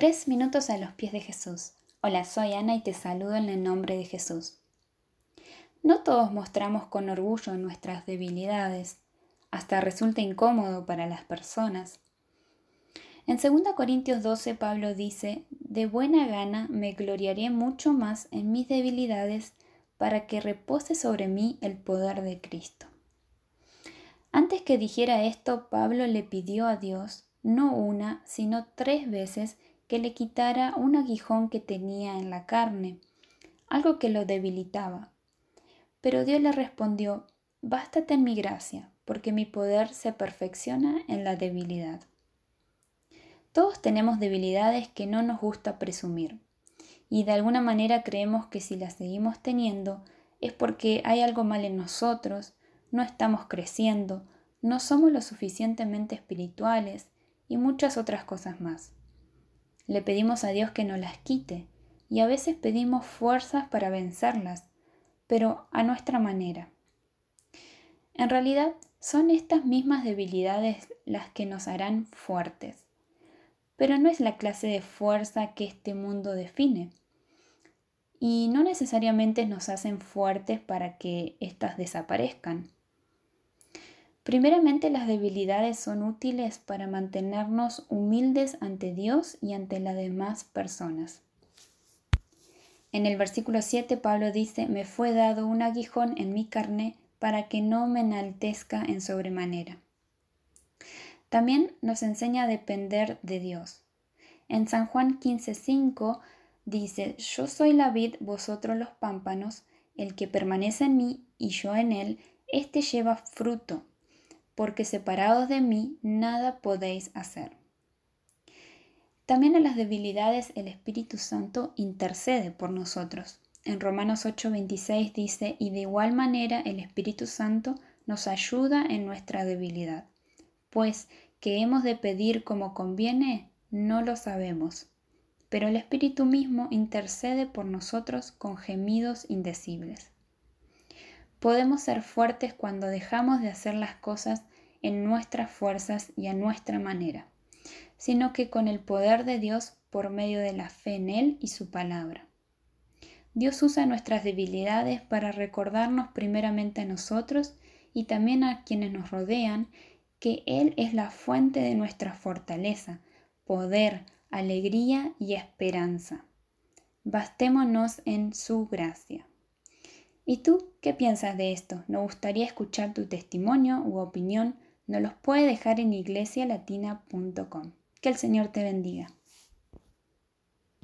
Tres minutos a los pies de Jesús. Hola, soy Ana y te saludo en el nombre de Jesús. No todos mostramos con orgullo nuestras debilidades, hasta resulta incómodo para las personas. En 2 Corintios 12 Pablo dice, De buena gana me gloriaré mucho más en mis debilidades para que repose sobre mí el poder de Cristo. Antes que dijera esto, Pablo le pidió a Dios, no una, sino tres veces, que le quitara un aguijón que tenía en la carne, algo que lo debilitaba. Pero Dios le respondió, Bástate en mi gracia, porque mi poder se perfecciona en la debilidad. Todos tenemos debilidades que no nos gusta presumir, y de alguna manera creemos que si las seguimos teniendo es porque hay algo mal en nosotros, no estamos creciendo, no somos lo suficientemente espirituales y muchas otras cosas más. Le pedimos a Dios que nos las quite y a veces pedimos fuerzas para vencerlas, pero a nuestra manera. En realidad son estas mismas debilidades las que nos harán fuertes, pero no es la clase de fuerza que este mundo define y no necesariamente nos hacen fuertes para que éstas desaparezcan. Primeramente las debilidades son útiles para mantenernos humildes ante Dios y ante las demás personas. En el versículo 7 Pablo dice, me fue dado un aguijón en mi carne para que no me enaltezca en sobremanera. También nos enseña a depender de Dios. En San Juan 15:5 dice, yo soy la vid, vosotros los pámpanos, el que permanece en mí y yo en él, éste lleva fruto porque separados de mí nada podéis hacer. También en las debilidades el Espíritu Santo intercede por nosotros. En Romanos 8:26 dice, y de igual manera el Espíritu Santo nos ayuda en nuestra debilidad, pues que hemos de pedir como conviene, no lo sabemos, pero el Espíritu mismo intercede por nosotros con gemidos indecibles. Podemos ser fuertes cuando dejamos de hacer las cosas en nuestras fuerzas y a nuestra manera, sino que con el poder de Dios por medio de la fe en Él y su palabra. Dios usa nuestras debilidades para recordarnos primeramente a nosotros y también a quienes nos rodean que Él es la fuente de nuestra fortaleza, poder, alegría y esperanza. Bastémonos en su gracia. ¿Y tú qué piensas de esto? Nos gustaría escuchar tu testimonio u opinión nos los puede dejar en iglesialatina.com. Que el Señor te bendiga.